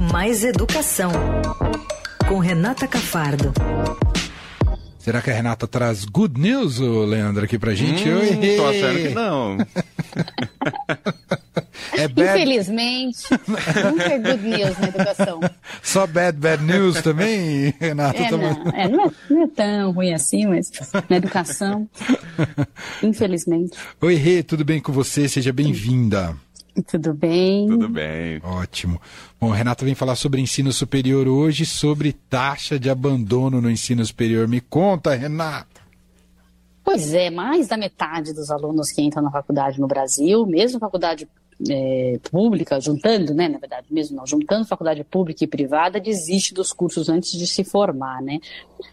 Mais Educação, com Renata Cafardo. Será que a Renata traz good news, Leandro, aqui pra gente? Hum, Oi, tô achando que não. é bad... Infelizmente, nunca é good news na educação. Só bad, bad news também, Renata? É, não, é, não, é, não é tão ruim assim, mas na educação, infelizmente. Oi, Rê, tudo bem com você? Seja bem-vinda. Tudo bem? Tudo bem. Ótimo. Bom, Renata vem falar sobre ensino superior hoje, sobre taxa de abandono no ensino superior. Me conta, Renata. Pois é, mais da metade dos alunos que entram na faculdade no Brasil, mesmo faculdade é, pública, juntando, né, na verdade, mesmo não, juntando faculdade pública e privada, desiste dos cursos antes de se formar, né.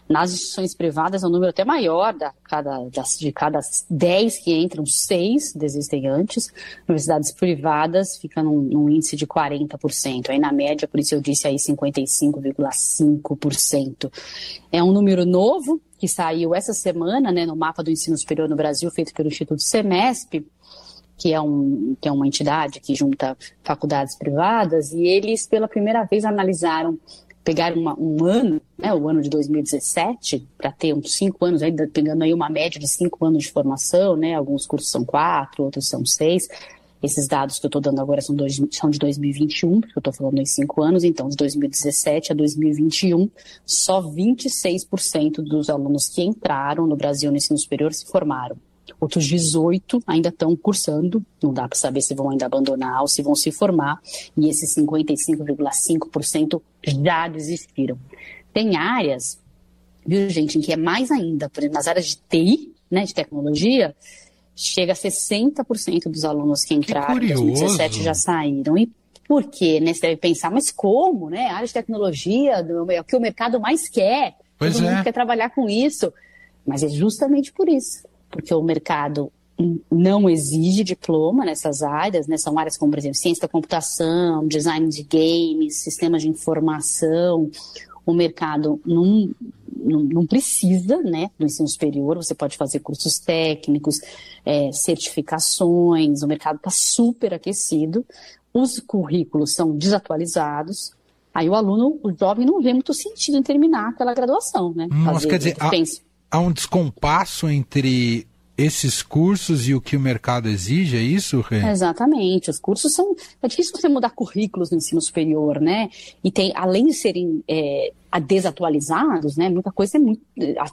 Nas instituições privadas é um número até maior, da, cada, das, de cada 10 que entram, 6 desistem antes. Universidades privadas fica num, num índice de 40%, aí na média, por isso eu disse aí 55,5%. É um número novo, que saiu essa semana, né, no mapa do ensino superior no Brasil, feito pelo Instituto Semesp, que é, um, que é uma entidade que junta faculdades privadas, e eles, pela primeira vez, analisaram, pegaram uma, um ano, né, o ano de 2017, para ter uns cinco anos, ainda pegando aí uma média de cinco anos de formação, né, alguns cursos são quatro, outros são seis, esses dados que eu estou dando agora são, dois, são de 2021, porque eu estou falando em cinco anos, então de 2017 a 2021, só 26% dos alunos que entraram no Brasil no ensino superior se formaram. Outros 18 ainda estão cursando, não dá para saber se vão ainda abandonar ou se vão se formar, e esses 55,5% já desistiram. Tem áreas, viu, gente, em que é mais ainda, por exemplo, nas áreas de TI, né, de tecnologia, chega a 60% dos alunos que entraram em 2017 já saíram. E por quê? Né? Você deve pensar, mas como, né? A área de tecnologia é o que o mercado mais quer. Pois Todo é. mundo quer trabalhar com isso. Mas é justamente por isso porque o mercado não exige diploma nessas áreas, né? São áreas como, por exemplo, ciência da computação, design de games, sistemas de informação. O mercado não, não, não precisa, né, do ensino superior. Você pode fazer cursos técnicos, é, certificações. O mercado está super aquecido. Os currículos são desatualizados. Aí o aluno, o jovem, não vê muito sentido em terminar aquela graduação, né? Mas quer dizer, a, há um descompasso entre esses cursos e o que o mercado exige, é isso, Rê? Exatamente. Os cursos são. É difícil você mudar currículos no ensino superior, né? E tem, além de serem é, desatualizados, né? Muita coisa é muito,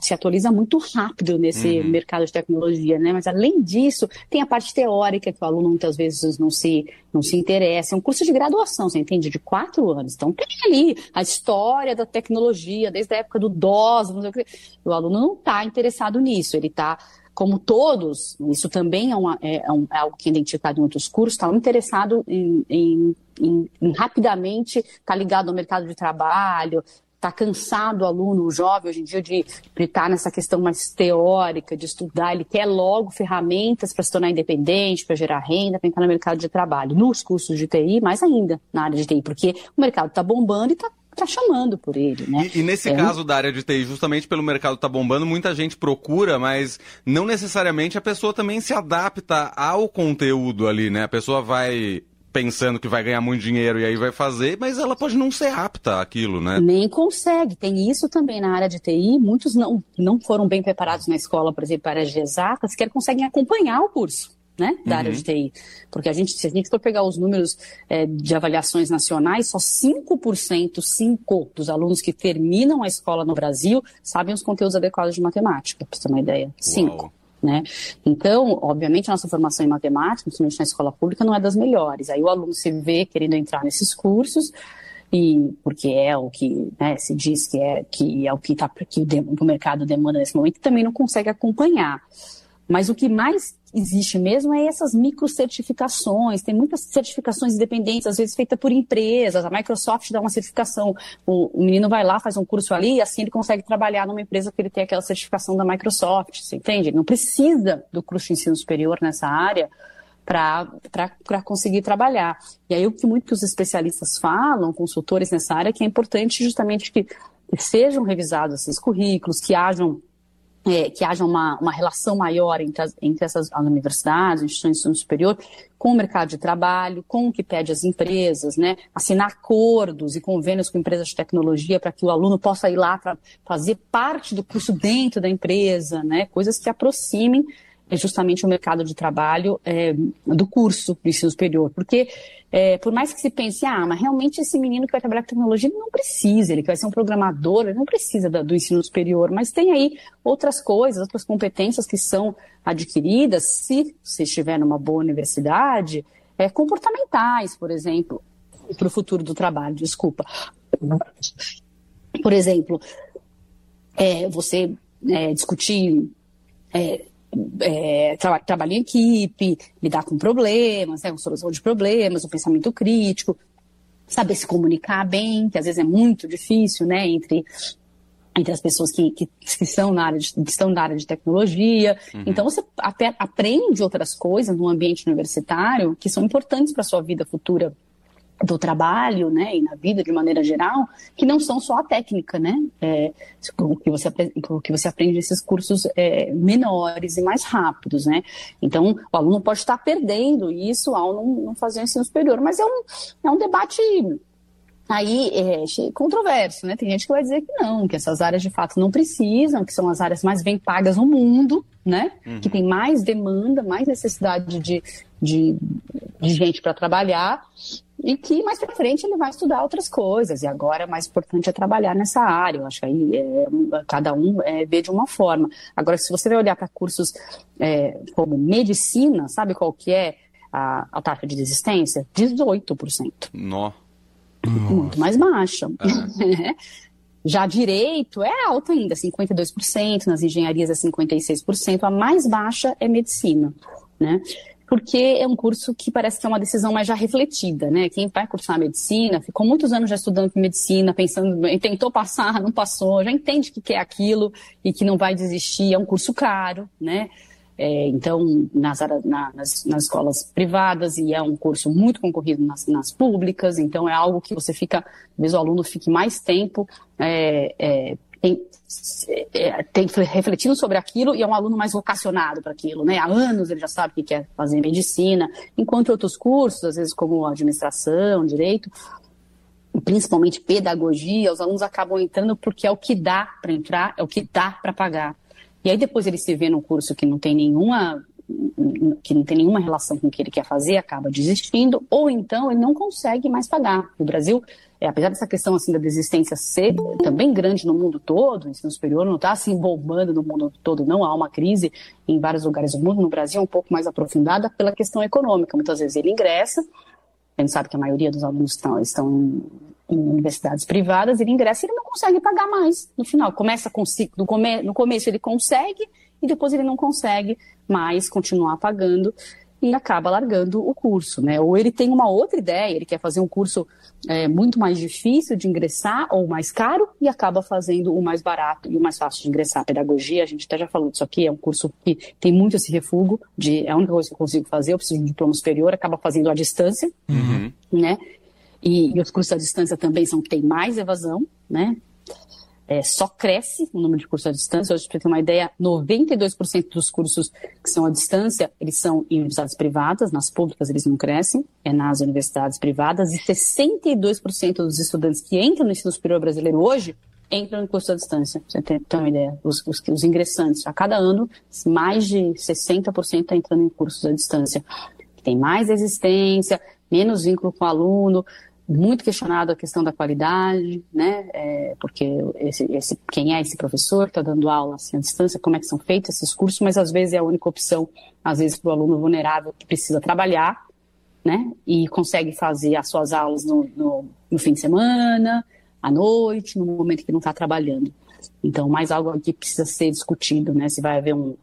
se atualiza muito rápido nesse uhum. mercado de tecnologia, né? Mas além disso, tem a parte teórica que o aluno muitas vezes não se, não se interessa. É um curso de graduação, você entende? De quatro anos. Então tem ali a história da tecnologia, desde a época do DOS, não sei o que. O aluno não está interessado nisso, ele está como todos, isso também é, uma, é, é, um, é, algo que é identificado em outros cursos, está interessado em, em, em, em rapidamente estar tá ligado ao mercado de trabalho, está cansado o aluno, o jovem hoje em dia de estar tá nessa questão mais teórica, de estudar, ele quer logo ferramentas para se tornar independente, para gerar renda, para entrar no mercado de trabalho. Nos cursos de TI, mais ainda na área de TI, porque o mercado está bombando e está está chamando por ele, né? E, e nesse é caso um... da área de TI, justamente pelo mercado estar tá bombando, muita gente procura, mas não necessariamente a pessoa também se adapta ao conteúdo ali, né? A pessoa vai pensando que vai ganhar muito dinheiro e aí vai fazer, mas ela pode não ser apta àquilo, né? Nem consegue. Tem isso também na área de TI. Muitos não, não foram bem preparados na escola, por exemplo, para de exatas, sequer conseguem acompanhar o curso né, da uhum. área de TI. Porque a gente, se a gente for pegar os números é, de avaliações nacionais, só 5%, 5 dos alunos que terminam a escola no Brasil sabem os conteúdos adequados de matemática, para você ter uma ideia. 5. Né? Então, obviamente, a nossa formação em matemática, principalmente na escola pública, não é das melhores. Aí o aluno se vê querendo entrar nesses cursos, e porque é o que né, se diz que é que é o que, tá, que o, o mercado demanda nesse momento, também não consegue acompanhar. Mas o que mais existe mesmo é essas micro certificações. Tem muitas certificações independentes, às vezes feitas por empresas. A Microsoft dá uma certificação. O, o, menino vai lá, faz um curso ali, e assim ele consegue trabalhar numa empresa que ele tem aquela certificação da Microsoft. Você entende? Ele não precisa do curso de ensino superior nessa área para conseguir trabalhar. E aí o que muitos especialistas falam, consultores nessa área, é que é importante justamente que, que sejam revisados esses currículos, que hajam é, que haja uma, uma relação maior entre, as, entre essas as universidades, instituições de ensino superior, com o mercado de trabalho, com o que pede as empresas, né? assinar acordos e convênios com empresas de tecnologia para que o aluno possa ir lá para fazer parte do curso dentro da empresa, né? coisas que aproximem é justamente o mercado de trabalho é, do curso do ensino superior. Porque, é, por mais que se pense, ah, mas realmente esse menino que vai trabalhar com tecnologia ele não precisa, ele que vai ser um programador, ele não precisa do, do ensino superior, mas tem aí outras coisas, outras competências que são adquiridas, se você estiver numa boa universidade, é, comportamentais, por exemplo, para o futuro do trabalho, desculpa. Por exemplo, é, você é, discutir é, é, tra trabalho em equipe, lidar com problemas, né, com solução de problemas, o pensamento crítico, saber se comunicar bem, que às vezes é muito difícil, né, entre entre as pessoas que, que, que, são na área de, estão na área de tecnologia. Uhum. Então, você aprende outras coisas no ambiente universitário que são importantes para a sua vida futura do trabalho, né, e na vida de maneira geral, que não são só a técnica, né, é, o, que você, o que você aprende nesses cursos é, menores e mais rápidos, né. Então, o aluno pode estar perdendo isso ao não, não fazer o ensino superior, mas é um, é um debate aí é, controverso, né? Tem gente que vai dizer que não, que essas áreas de fato não precisam, que são as áreas mais bem pagas no mundo, né? Uhum. Que tem mais demanda, mais necessidade de, de, de gente para trabalhar e que mais para frente ele vai estudar outras coisas. E agora o mais importante é trabalhar nessa área. Eu acho que aí é, cada um é, vê de uma forma. Agora, se você vai olhar para cursos é, como medicina, sabe qual que é a, a taxa de desistência? 18%. Nó. Muito mais baixa. É. Já direito é alto ainda, 52%, nas engenharias é 56%, a mais baixa é medicina, né? Porque é um curso que parece que é uma decisão mais já refletida, né? Quem vai cursar medicina, ficou muitos anos já estudando medicina, pensando, tentou passar, não passou, já entende que quer aquilo e que não vai desistir, é um curso caro, né? É, então, nas, na, nas, nas, escolas privadas, e é um curso muito concorrido nas, nas, públicas, então é algo que você fica, talvez o aluno fique mais tempo é, é, tem, é, tem refletindo sobre aquilo e é um aluno mais vocacionado para aquilo, né? Há anos ele já sabe que quer fazer medicina, enquanto outros cursos, às vezes como administração, direito, principalmente pedagogia, os alunos acabam entrando porque é o que dá para entrar, é o que dá para pagar. E aí depois ele se vê num curso que não tem nenhuma que não tem nenhuma relação com o que ele quer fazer, acaba desistindo, ou então ele não consegue mais pagar. No Brasil, é, apesar dessa questão assim da desistência ser também grande no mundo todo, o ensino superior não está se bombando no mundo todo, não há uma crise em vários lugares do mundo, no Brasil é um pouco mais aprofundada pela questão econômica. Muitas vezes ele ingressa, a gente sabe que a maioria dos alunos estão, estão em, em universidades privadas, ele ingressa e ele não consegue pagar mais no final. Começa com no, come, no começo ele consegue e depois ele não consegue mais continuar pagando e acaba largando o curso, né? Ou ele tem uma outra ideia, ele quer fazer um curso é, muito mais difícil de ingressar ou mais caro e acaba fazendo o mais barato e o mais fácil de ingressar. A pedagogia, a gente até já falou disso aqui, é um curso que tem muito esse refúgio de é a única coisa que eu consigo fazer, eu preciso de um diploma superior, acaba fazendo à distância, uhum. né? E, e, os cursos à distância também são que tem mais evasão, né? É, só cresce o número de cursos à distância. Hoje, para ter uma ideia, 92% dos cursos que são à distância, eles são em universidades privadas, nas públicas eles não crescem, é nas universidades privadas, e 62% dos estudantes que entram no ensino superior brasileiro hoje entram no curso à distância. Você tem, tem uma ideia, os, os, os ingressantes, a cada ano, mais de 60% está entrando em cursos à distância. Tem mais resistência, menos vínculo com o aluno, muito questionado a questão da qualidade, né? É, porque esse, esse, quem é esse professor que está dando aula assim, à distância, como é que são feitos esses cursos, mas às vezes é a única opção, às vezes para o aluno vulnerável que precisa trabalhar, né? E consegue fazer as suas aulas no, no, no fim de semana, à noite, no momento que não está trabalhando. Então, mais algo que precisa ser discutido, né? Se vai haver um,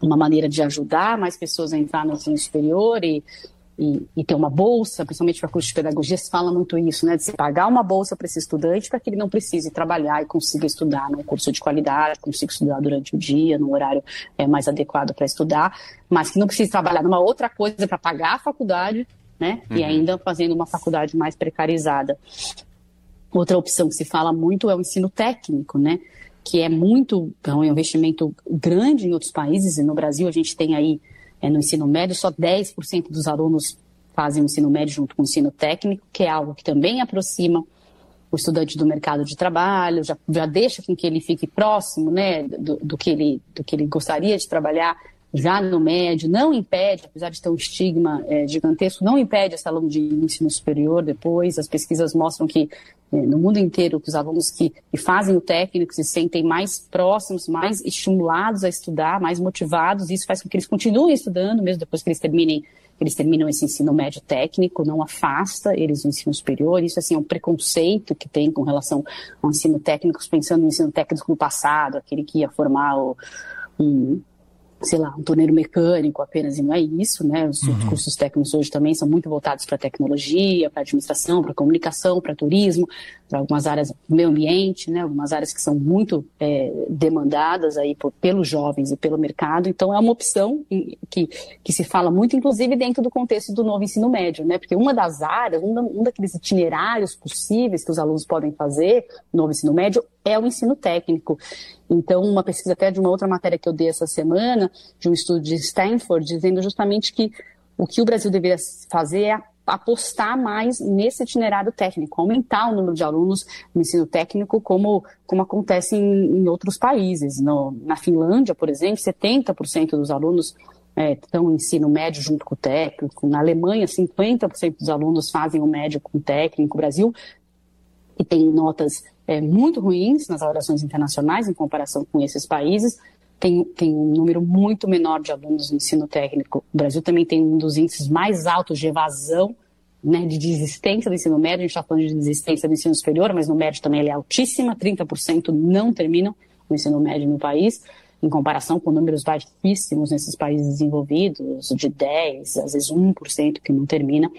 uma maneira de ajudar mais pessoas a entrar no ensino superior e e, e ter uma bolsa, principalmente para curso de pedagogia, se fala muito isso, né? De se pagar uma bolsa para esse estudante para que ele não precise trabalhar e consiga estudar num curso de qualidade, consiga estudar durante o dia, num horário é, mais adequado para estudar, mas que não precise trabalhar numa outra coisa para pagar a faculdade, né? Uhum. E ainda fazendo uma faculdade mais precarizada. Outra opção que se fala muito é o ensino técnico, né? que é muito, é um investimento grande em outros países, e no Brasil a gente tem aí, é, no ensino médio, só 10% dos alunos fazem o ensino médio junto com o ensino técnico, que é algo que também aproxima o estudante do mercado de trabalho, já, já deixa com que ele fique próximo né, do, do, que ele, do que ele gostaria de trabalhar já no médio, não impede, apesar de ter um estigma é, gigantesco, não impede esse aluno de ensino superior depois. As pesquisas mostram que é, no mundo inteiro, que os alunos que, que, fazem o técnico se sentem mais próximos, mais estimulados a estudar, mais motivados. Isso faz com que eles continuem estudando, mesmo depois que eles terminem eles terminam esse ensino médio técnico, não afasta eles do ensino superior. Isso assim é um preconceito que tem com relação ao ensino técnico, pensando no ensino técnico do passado, aquele que ia formar o, um, sei lá, um torneiro mecânico apenas, e não é isso, né? Os uhum. cursos técnicos hoje também são muito voltados para tecnologia, para administração, para comunicação, para turismo, para algumas áreas do meio ambiente, né? Algumas áreas que são muito é, demandadas aí por, pelos jovens e pelo mercado. Então, é uma opção que, que se fala muito, inclusive dentro do contexto do novo ensino médio, né? Porque uma das áreas, um, um daqueles itinerários possíveis que os alunos podem fazer no novo ensino médio é o ensino técnico. Então, uma pesquisa até de uma outra matéria que eu dei essa semana, de um estudo de Stanford, dizendo justamente que o que o Brasil deveria fazer é apostar mais nesse itinerário técnico, aumentar o número de alunos no ensino técnico, como, como acontece em, em outros países. No, na Finlândia, por exemplo, 70% dos alunos é, estão no ensino médio junto com o técnico. Na Alemanha, 50% dos alunos fazem o médio com o técnico. O Brasil, que tem notas é, muito ruins nas avaliações internacionais em comparação com esses países, tem, tem um número muito menor de alunos no ensino técnico. O Brasil também tem um dos índices mais altos de evasão, né, de desistência do ensino médio. A gente está falando de desistência do ensino superior, mas no médio também ele é altíssima, 30% não terminam o ensino médio no país, em comparação com números baixíssimos nesses países desenvolvidos, de 10%, às vezes 1% que não termina.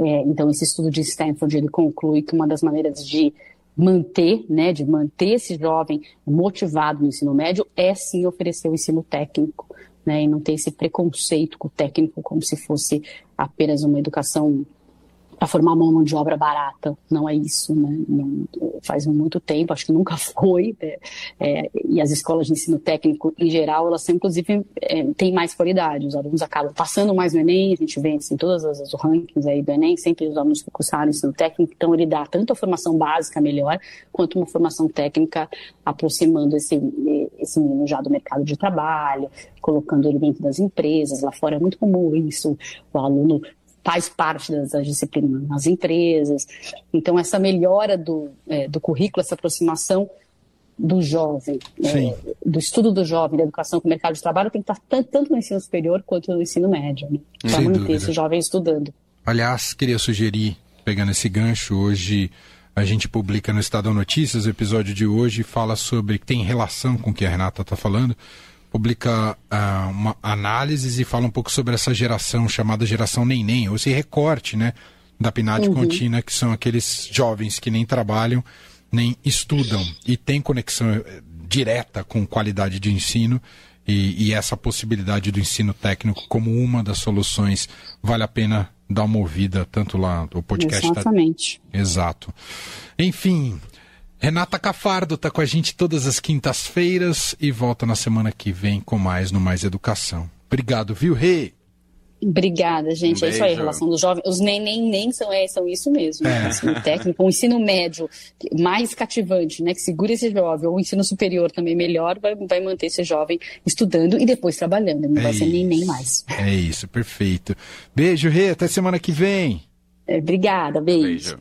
É, então, esse estudo de Stanford ele conclui que uma das maneiras de manter, né, de manter esse jovem motivado no ensino médio é sim oferecer o ensino técnico, né, e não ter esse preconceito com o técnico como se fosse apenas uma educação para formar mão de obra barata. Não é isso, né? Não, faz muito tempo, acho que nunca foi. É, é, e as escolas de ensino técnico, em geral, elas são, inclusive, é, têm mais qualidade. Os alunos acabam passando mais no Enem, a gente vê assim, todas as, as rankings aí do Enem, sempre os alunos que cursaram ensino técnico, então ele dá tanto a formação básica melhor, quanto uma formação técnica aproximando esse, esse menino já do mercado de trabalho, colocando ele dentro das empresas. Lá fora é muito comum isso, o aluno faz parte das, das, disciplinas nas empresas. Então, essa melhora do, é, do currículo, essa aproximação do jovem, é, do estudo do jovem, da educação com o mercado de trabalho, tem que estar tanto, no ensino superior quanto no ensino médio, né? para manter dúvida. esse jovem estudando. Aliás, queria sugerir, pegando esse gancho, hoje a gente publica no Estadão Notícias, o episódio de hoje fala sobre, tem relação com o que a Renata está falando, publica uh, uma análise e fala um pouco sobre essa geração chamada geração neném, ou esse recorte, né, da PNAD uhum. contínua, que são aqueles jovens que nem trabalham, nem estudam e têm conexão eh, direta com qualidade de ensino e, e essa possibilidade do ensino técnico como uma das soluções vale a pena dar uma ouvida tanto lá o podcast Exatamente. Tá... exato enfim Renata Cafardo está com a gente todas as quintas-feiras e volta na semana que vem com mais no Mais Educação. Obrigado, viu, Rê? Obrigada, gente. Um é isso aí, a relação dos jovens. Os nem nem nem são, é, são isso mesmo. É. O ensino técnico, o ensino médio mais cativante, né? Que segura esse jovem, ou o ensino superior também melhor, vai, vai manter esse jovem estudando e depois trabalhando. Não é vai isso. ser nem nem mais. É isso, perfeito. Beijo, Rê. Até semana que vem. É, obrigada, beijo. beijo.